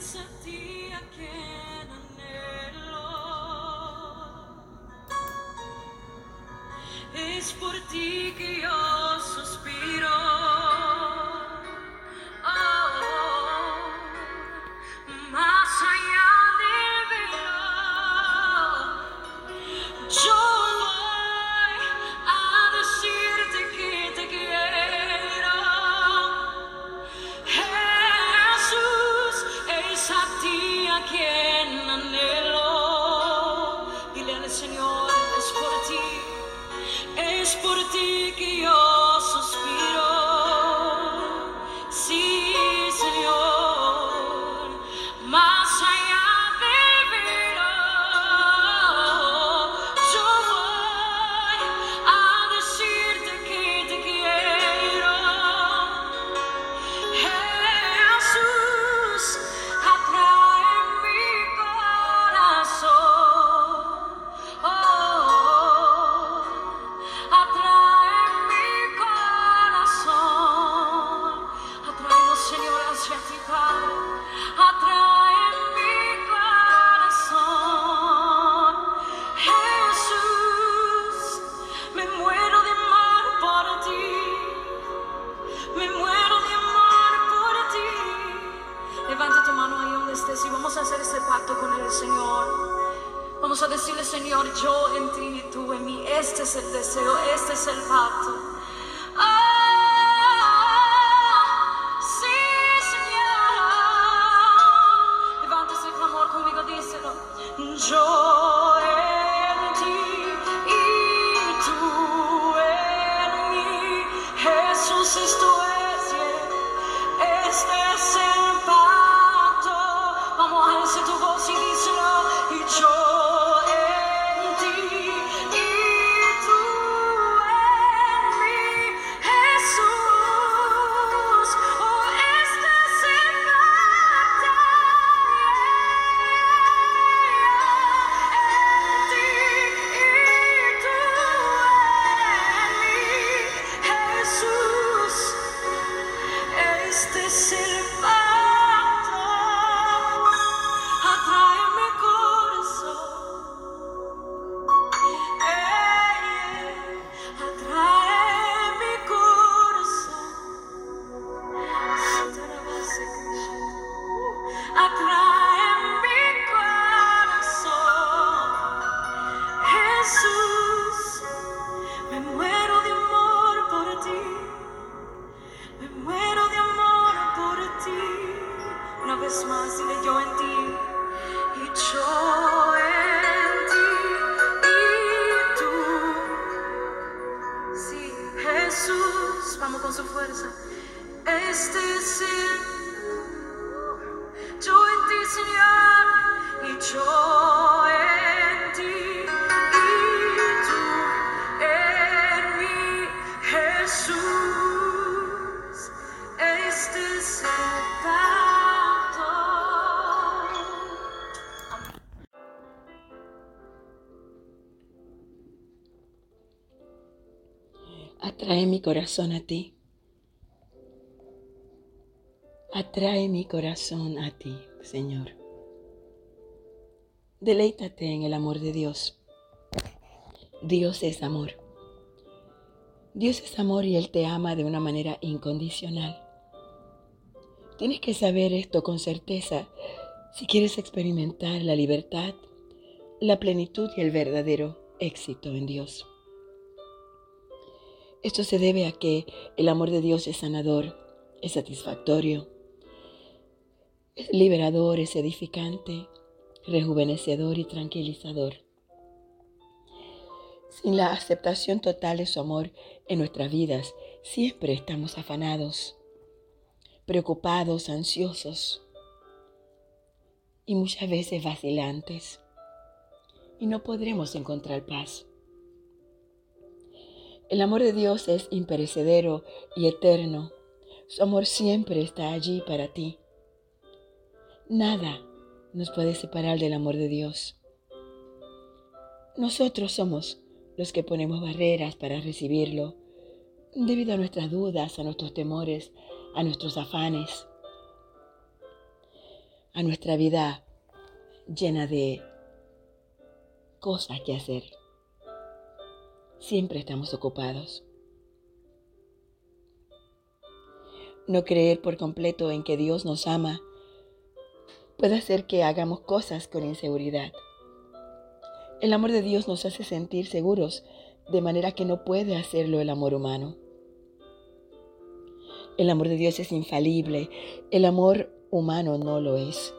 Es a ti a quien anhelo. Es por ti que yo suspiro. Señor, es por ti, es por ti que yo corazón a ti. Atrae mi corazón a ti, Señor. Deleítate en el amor de Dios. Dios es amor. Dios es amor y Él te ama de una manera incondicional. Tienes que saber esto con certeza si quieres experimentar la libertad, la plenitud y el verdadero éxito en Dios. Esto se debe a que el amor de Dios es sanador, es satisfactorio, es liberador, es edificante, rejuvenecedor y tranquilizador. Sin la aceptación total de su amor en nuestras vidas, siempre estamos afanados, preocupados, ansiosos y muchas veces vacilantes y no podremos encontrar paz. El amor de Dios es imperecedero y eterno. Su amor siempre está allí para ti. Nada nos puede separar del amor de Dios. Nosotros somos los que ponemos barreras para recibirlo debido a nuestras dudas, a nuestros temores, a nuestros afanes. a nuestra vida llena de cosas que hacer. Siempre estamos ocupados. No creer por completo en que Dios nos ama puede hacer que hagamos cosas con inseguridad. El amor de Dios nos hace sentir seguros de manera que no puede hacerlo el amor humano. El amor de Dios es infalible, el amor humano no lo es.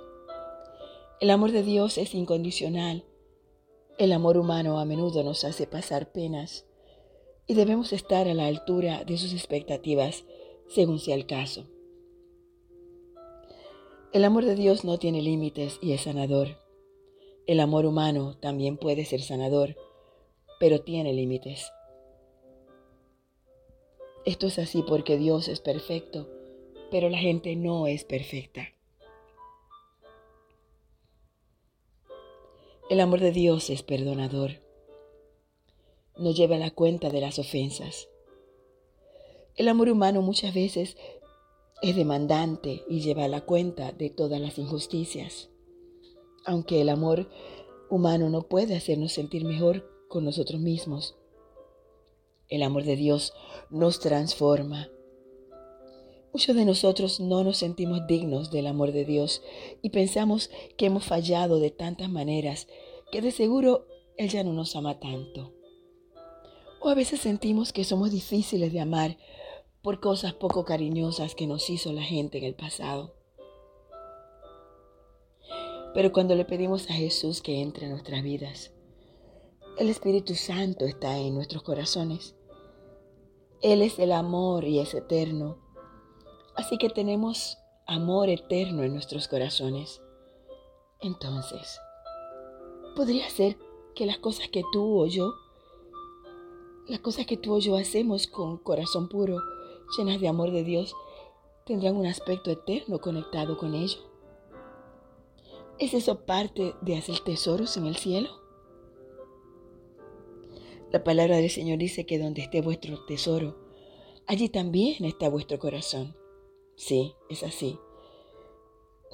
El amor de Dios es incondicional. El amor humano a menudo nos hace pasar penas y debemos estar a la altura de sus expectativas según sea el caso. El amor de Dios no tiene límites y es sanador. El amor humano también puede ser sanador, pero tiene límites. Esto es así porque Dios es perfecto, pero la gente no es perfecta. El amor de Dios es perdonador. No lleva la cuenta de las ofensas. El amor humano muchas veces es demandante y lleva la cuenta de todas las injusticias. Aunque el amor humano no puede hacernos sentir mejor con nosotros mismos, el amor de Dios nos transforma. Muchos de nosotros no nos sentimos dignos del amor de Dios y pensamos que hemos fallado de tantas maneras que de seguro Él ya no nos ama tanto. O a veces sentimos que somos difíciles de amar por cosas poco cariñosas que nos hizo la gente en el pasado. Pero cuando le pedimos a Jesús que entre en nuestras vidas, el Espíritu Santo está en nuestros corazones. Él es el amor y es eterno. Así que tenemos amor eterno en nuestros corazones. Entonces, podría ser que las cosas que tú o yo, las cosas que tú o yo hacemos con corazón puro, llenas de amor de Dios, tendrán un aspecto eterno conectado con ello. ¿Es eso parte de hacer tesoros en el cielo? La palabra del Señor dice que donde esté vuestro tesoro, allí también está vuestro corazón. Sí, es así.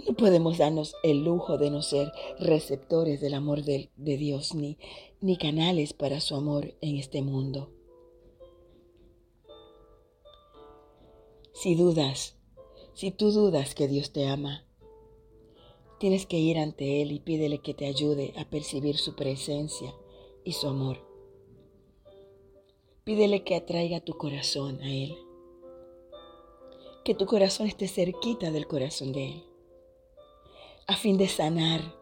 No podemos darnos el lujo de no ser receptores del amor de, Dios ni, ni canales para su amor en este mundo. Si dudas, si tú dudas que Dios te ama, tienes que ir ante Él y pídele que te ayude a percibir su presencia y su amor. Pídele que atraiga tu corazón a Él. Que tu corazón esté cerquita del corazón de Él. A fin de sanar,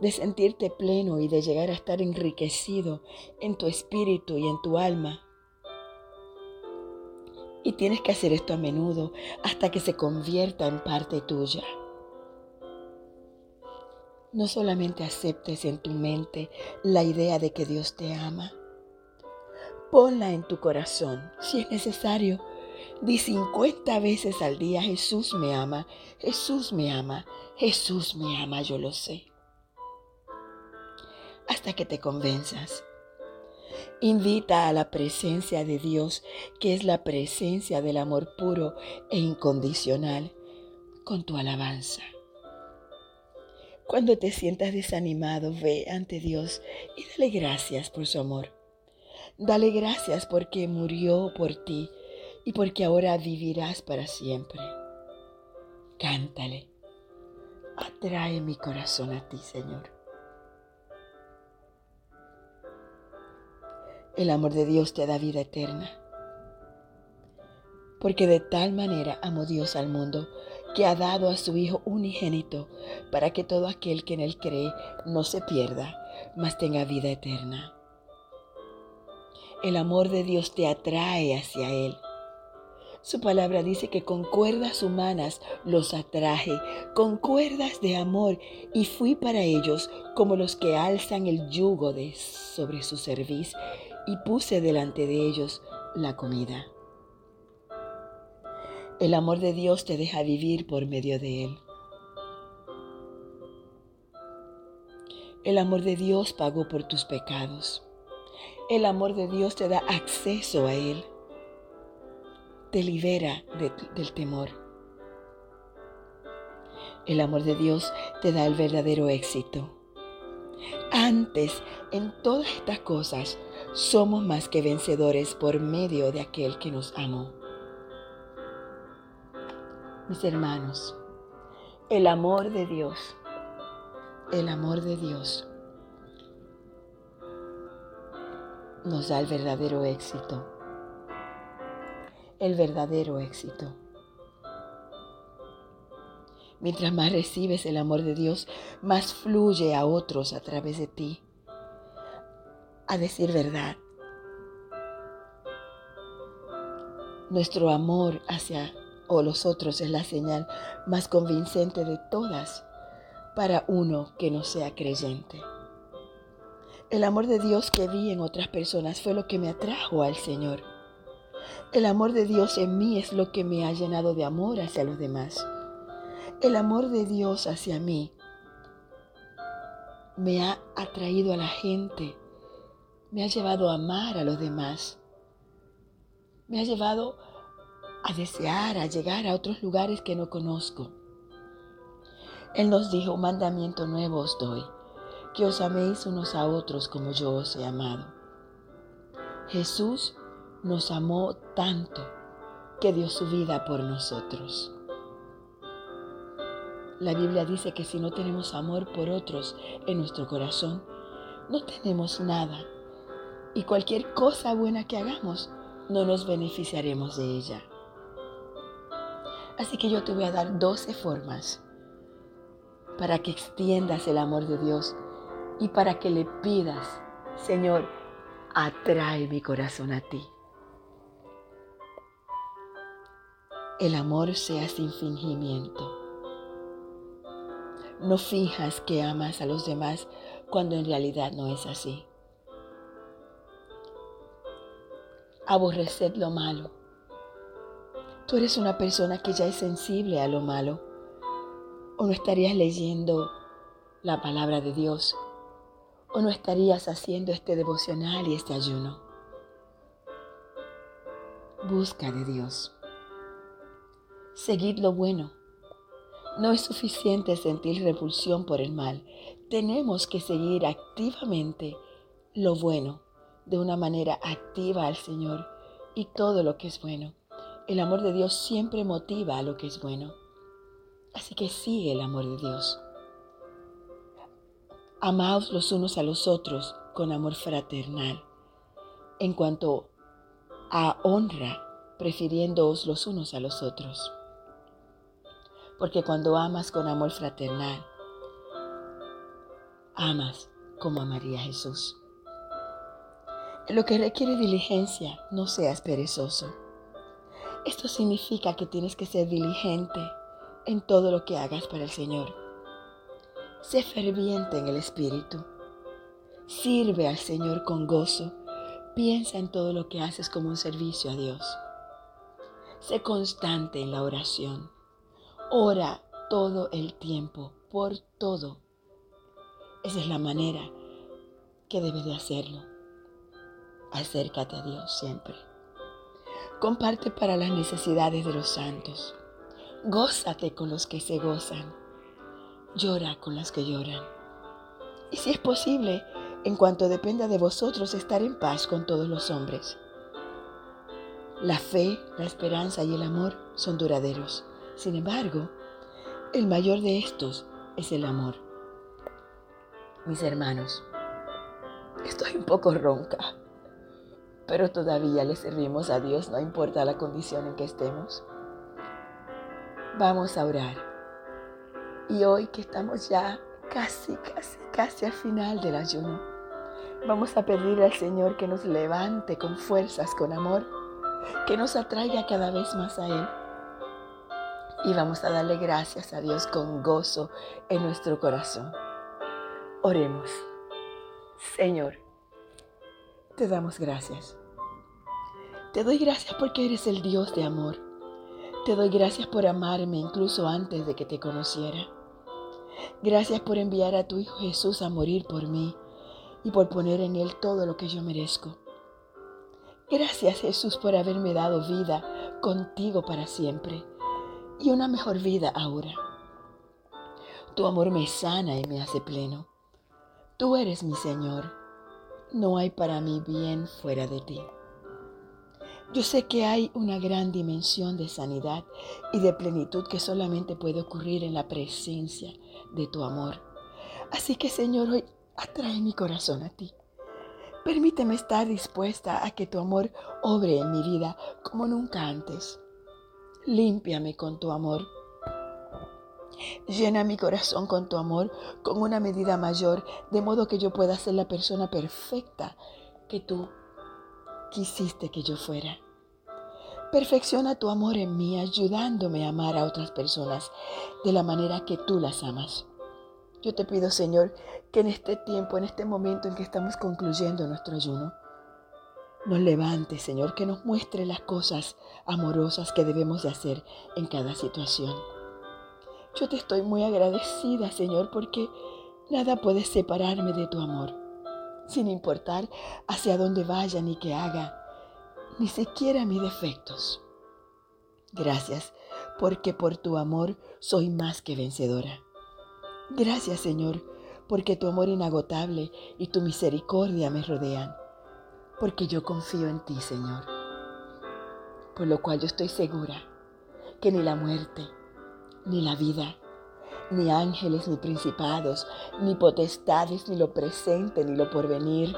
de sentirte pleno y de llegar a estar enriquecido en tu espíritu y en tu alma y tienes que hacer esto a menudo hasta que se convierta en parte tuya. No solamente aceptes en tu mente la idea de que Dios te ama. Ponla en tu corazón. Si es necesario, di 50 veces al día, Jesús me ama, Jesús me ama, Jesús me ama, yo lo sé. Hasta que te convenzas Invita a la presencia de Dios, que es la presencia del amor puro e incondicional, con tu alabanza. Cuando te sientas desanimado, ve ante Dios y dale gracias por su amor. Dale gracias porque murió por ti y porque ahora vivirás para siempre. Cántale. Atrae mi corazón a ti, Señor. El amor de Dios te da vida eterna. Porque de tal manera amó Dios al mundo que ha dado a su Hijo unigénito para que todo aquel que en Él cree no se pierda, mas tenga vida eterna. El amor de Dios te atrae hacia Él. Su palabra dice que con cuerdas humanas los atraje, con cuerdas de amor, y fui para ellos como los que alzan el yugo de sobre su cerviz y puse delante de ellos la comida. El amor de Dios te deja vivir por medio de Él. El amor de Dios pagó por tus pecados. El amor de Dios te da acceso a Él. Te libera del temor. El amor de Dios te da el verdadero éxito. Antes, en todas estas cosas, somos más que vencedores por medio de aquel que nos amó. Mis hermanos, el amor de Dios, el amor de Dios nos da el verdadero éxito, el verdadero éxito. Mientras más recibes el amor de Dios, más fluye a otros a través de ti. A decir verdad, nuestro amor hacia los otros es la señal más convincente de todas para uno que no sea creyente. El amor de Dios que vi en otras personas fue lo que me atrajo al Señor. El amor de Dios en mí es lo que me ha llenado de amor hacia los demás. El amor de Dios hacia mí me ha atraído a la gente, me ha llevado a amar a los demás, me ha llevado a desear, a llegar a otros lugares que no conozco. Él nos dijo, mandamiento nuevo os doy, que os améis unos a otros como yo os he amado. Jesús nos amó tanto que dio su vida por nosotros. La Biblia dice que si no tenemos amor por otros en nuestro corazón, no tenemos nada. Y cualquier cosa buena que hagamos, no nos beneficiaremos de ella. Así que yo te voy a dar 12 formas para que extiendas el amor de Dios y para que le pidas, Señor, atrae mi corazón a ti. El amor sea sin fingimiento. No fijas que amas a los demás cuando en realidad no es así. Aborreced lo malo. Tú eres una persona que ya es sensible a lo malo. O no estarías leyendo la palabra de Dios. O no estarías haciendo este devocional y este ayuno. Busca de Dios. Seguid lo bueno no es suficiente sentir repulsión por el mal. Tenemos que seguir activamente lo bueno, de una manera activa al Señor y todo lo que es bueno. El amor de Dios siempre motiva a lo que es bueno. Así que sigue el amor de Dios. Amaos los unos a los otros con amor fraternal. En cuanto a honra, prefiriéndoos los unos a los otros porque cuando amas con amor fraternal, amas como amaría Jesús. lo que requiere diligencia, no seas perezoso. Esto significa que tienes que ser diligente en todo lo que hagas para el Señor. Sé ferviente en el Espíritu. Sirve al Señor con gozo. Piensa en todo lo que haces como un servicio a Dios. Sé constante en la oración. Ora todo el tiempo, por todo. Esa es la manera que debes de hacerlo. Acércate a Dios siempre. Comparte para las necesidades de los santos. Gózate con los que se gozan. Llora con los que lloran. Y si es posible, en cuanto dependa de vosotros, estar en paz con todos los hombres. La fe, la esperanza y el amor son duraderos. Sin embargo, el mayor de estos es el amor. Mis hermanos, estoy un poco ronca, pero todavía le servimos a Dios, no importa la condición en que estemos. Vamos a orar. Y hoy que estamos ya casi, casi, casi al final del ayuno, vamos a pedirle al Señor que nos levante con fuerzas, con amor, que nos atraiga cada vez más a Él y vamos a darle gracias a Dios con gozo en nuestro corazón. Oremos. Señor, te damos gracias. Te doy gracias porque eres el Dios de amor. Te doy gracias por amarme incluso antes de que te conociera. Gracias por enviar a tu Hijo Jesús a morir por mí y por poner en Él todo lo que yo merezco. Gracias Jesús por haberme dado vida contigo para siempre y una mejor vida ahora. Tu amor me sana y me hace pleno. Tú eres mi Señor. No hay para mí bien fuera de ti. Yo sé que hay una gran dimensión de sanidad y de plenitud que solamente puede ocurrir en la presencia de tu amor. Así que Señor, hoy atrae mi corazón a ti. Permíteme estar dispuesta a que tu amor obre en mi vida como nunca antes. Límpiame con tu amor. Llena mi corazón con tu amor con una medida mayor, de modo que yo pueda ser la persona perfecta que tú quisiste que yo fuera. Perfecciona tu amor en mí, ayudándome a amar a otras personas de la manera que tú las amas. Yo te pido, Señor, que en este tiempo, en este momento en que estamos concluyendo nuestro ayuno, nos levante, Señor, que nos muestre las cosas amorosas que debemos de hacer en cada situación. Yo te estoy muy agradecida, Señor, porque nada puede separarme de tu amor, sin importar hacia dónde vaya ni qué haga, ni siquiera mis defectos. Gracias, porque por tu amor soy más que vencedora. Gracias Señor, porque tu amor inagotable y tu misericordia me rodean, porque yo confío en ti Señor. Por lo cual yo estoy segura que ni la muerte, ni la vida, ni ángeles, ni principados, ni potestades, ni lo presente, ni lo porvenir,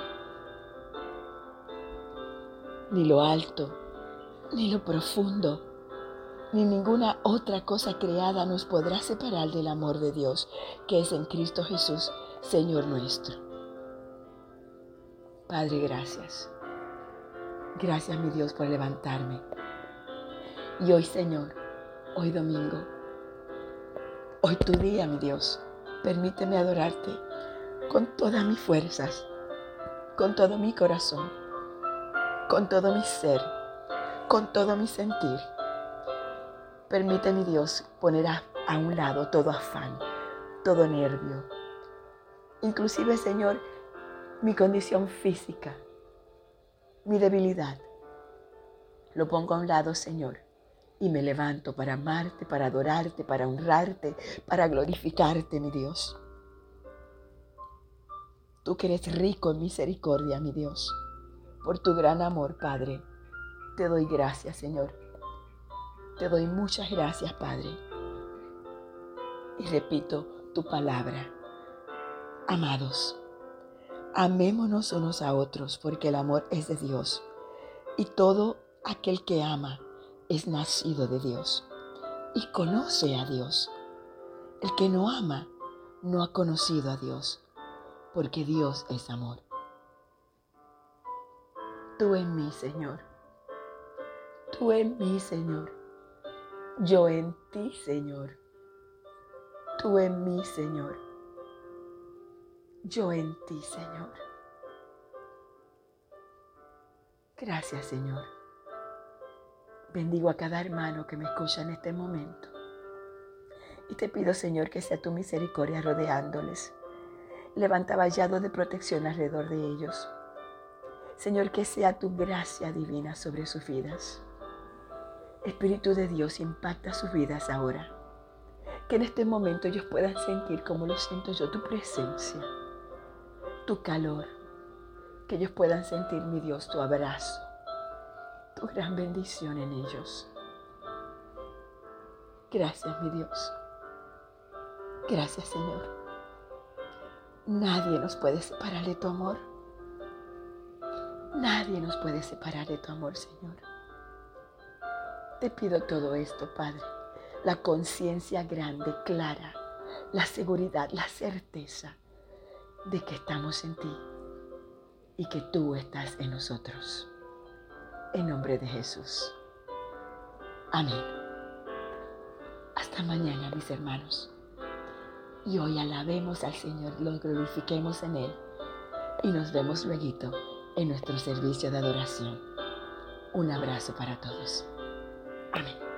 ni lo alto, ni lo profundo, ni ninguna otra cosa creada nos podrá separar del amor de Dios que es en Cristo Jesús, Señor nuestro. Padre, gracias. Gracias, mi Dios, por levantarme. Y hoy, Señor, hoy domingo, hoy tu día, mi Dios, permíteme adorarte con todas mis fuerzas, con todo mi corazón, con todo mi ser, con todo mi sentir Permite, mi Dios, poner a, a un lado todo afán, todo nervio. Inclusive, Señor, mi condición física, mi debilidad. Lo pongo a un lado, Señor, y me levanto para amarte, para adorarte, para honrarte, para glorificarte, mi Dios. Tú que eres rico en misericordia, mi Dios, por tu gran amor, Padre, te doy gracias, Señor te doy muchas gracias, Padre. Y repito tu palabra. Amados, amémonos unos a otros porque el amor es de Dios. Y todo aquel que ama es nacido de Dios y conoce a Dios. El que no ama no ha conocido a Dios, porque Dios es amor. Tú en mí, Señor. Tú en mí, Señor. Yo en ti, Señor. Tú en mí, Señor. Yo en ti, Señor. Gracias, Señor. Bendigo a cada hermano que me escucha en este momento. Y te pido, Señor, que sea tu misericordia rodeándoles. Levanta vallado de protección alrededor de ellos. Señor, que sea tu gracia divina sobre sus vidas. Espíritu de Dios impacta sus vidas ahora. Que en este momento ellos puedan sentir como lo siento yo, tu presencia, tu calor. Que ellos puedan sentir, mi Dios, tu abrazo, tu gran bendición en ellos. Gracias, mi Dios. Gracias, Señor. Nadie nos puede separar de tu amor. Nadie nos puede separar de tu amor, Señor. Te pido todo esto, Padre. La conciencia grande, clara, la seguridad, la certeza de que estamos en ti y que tú estás en nosotros. En nombre de Jesús. Amén. Hasta mañana, mis hermanos. Y hoy alabemos al Señor, lo glorifiquemos en Él y nos vemos luego en nuestro servicio de adoración. Un abrazo para todos. Amén.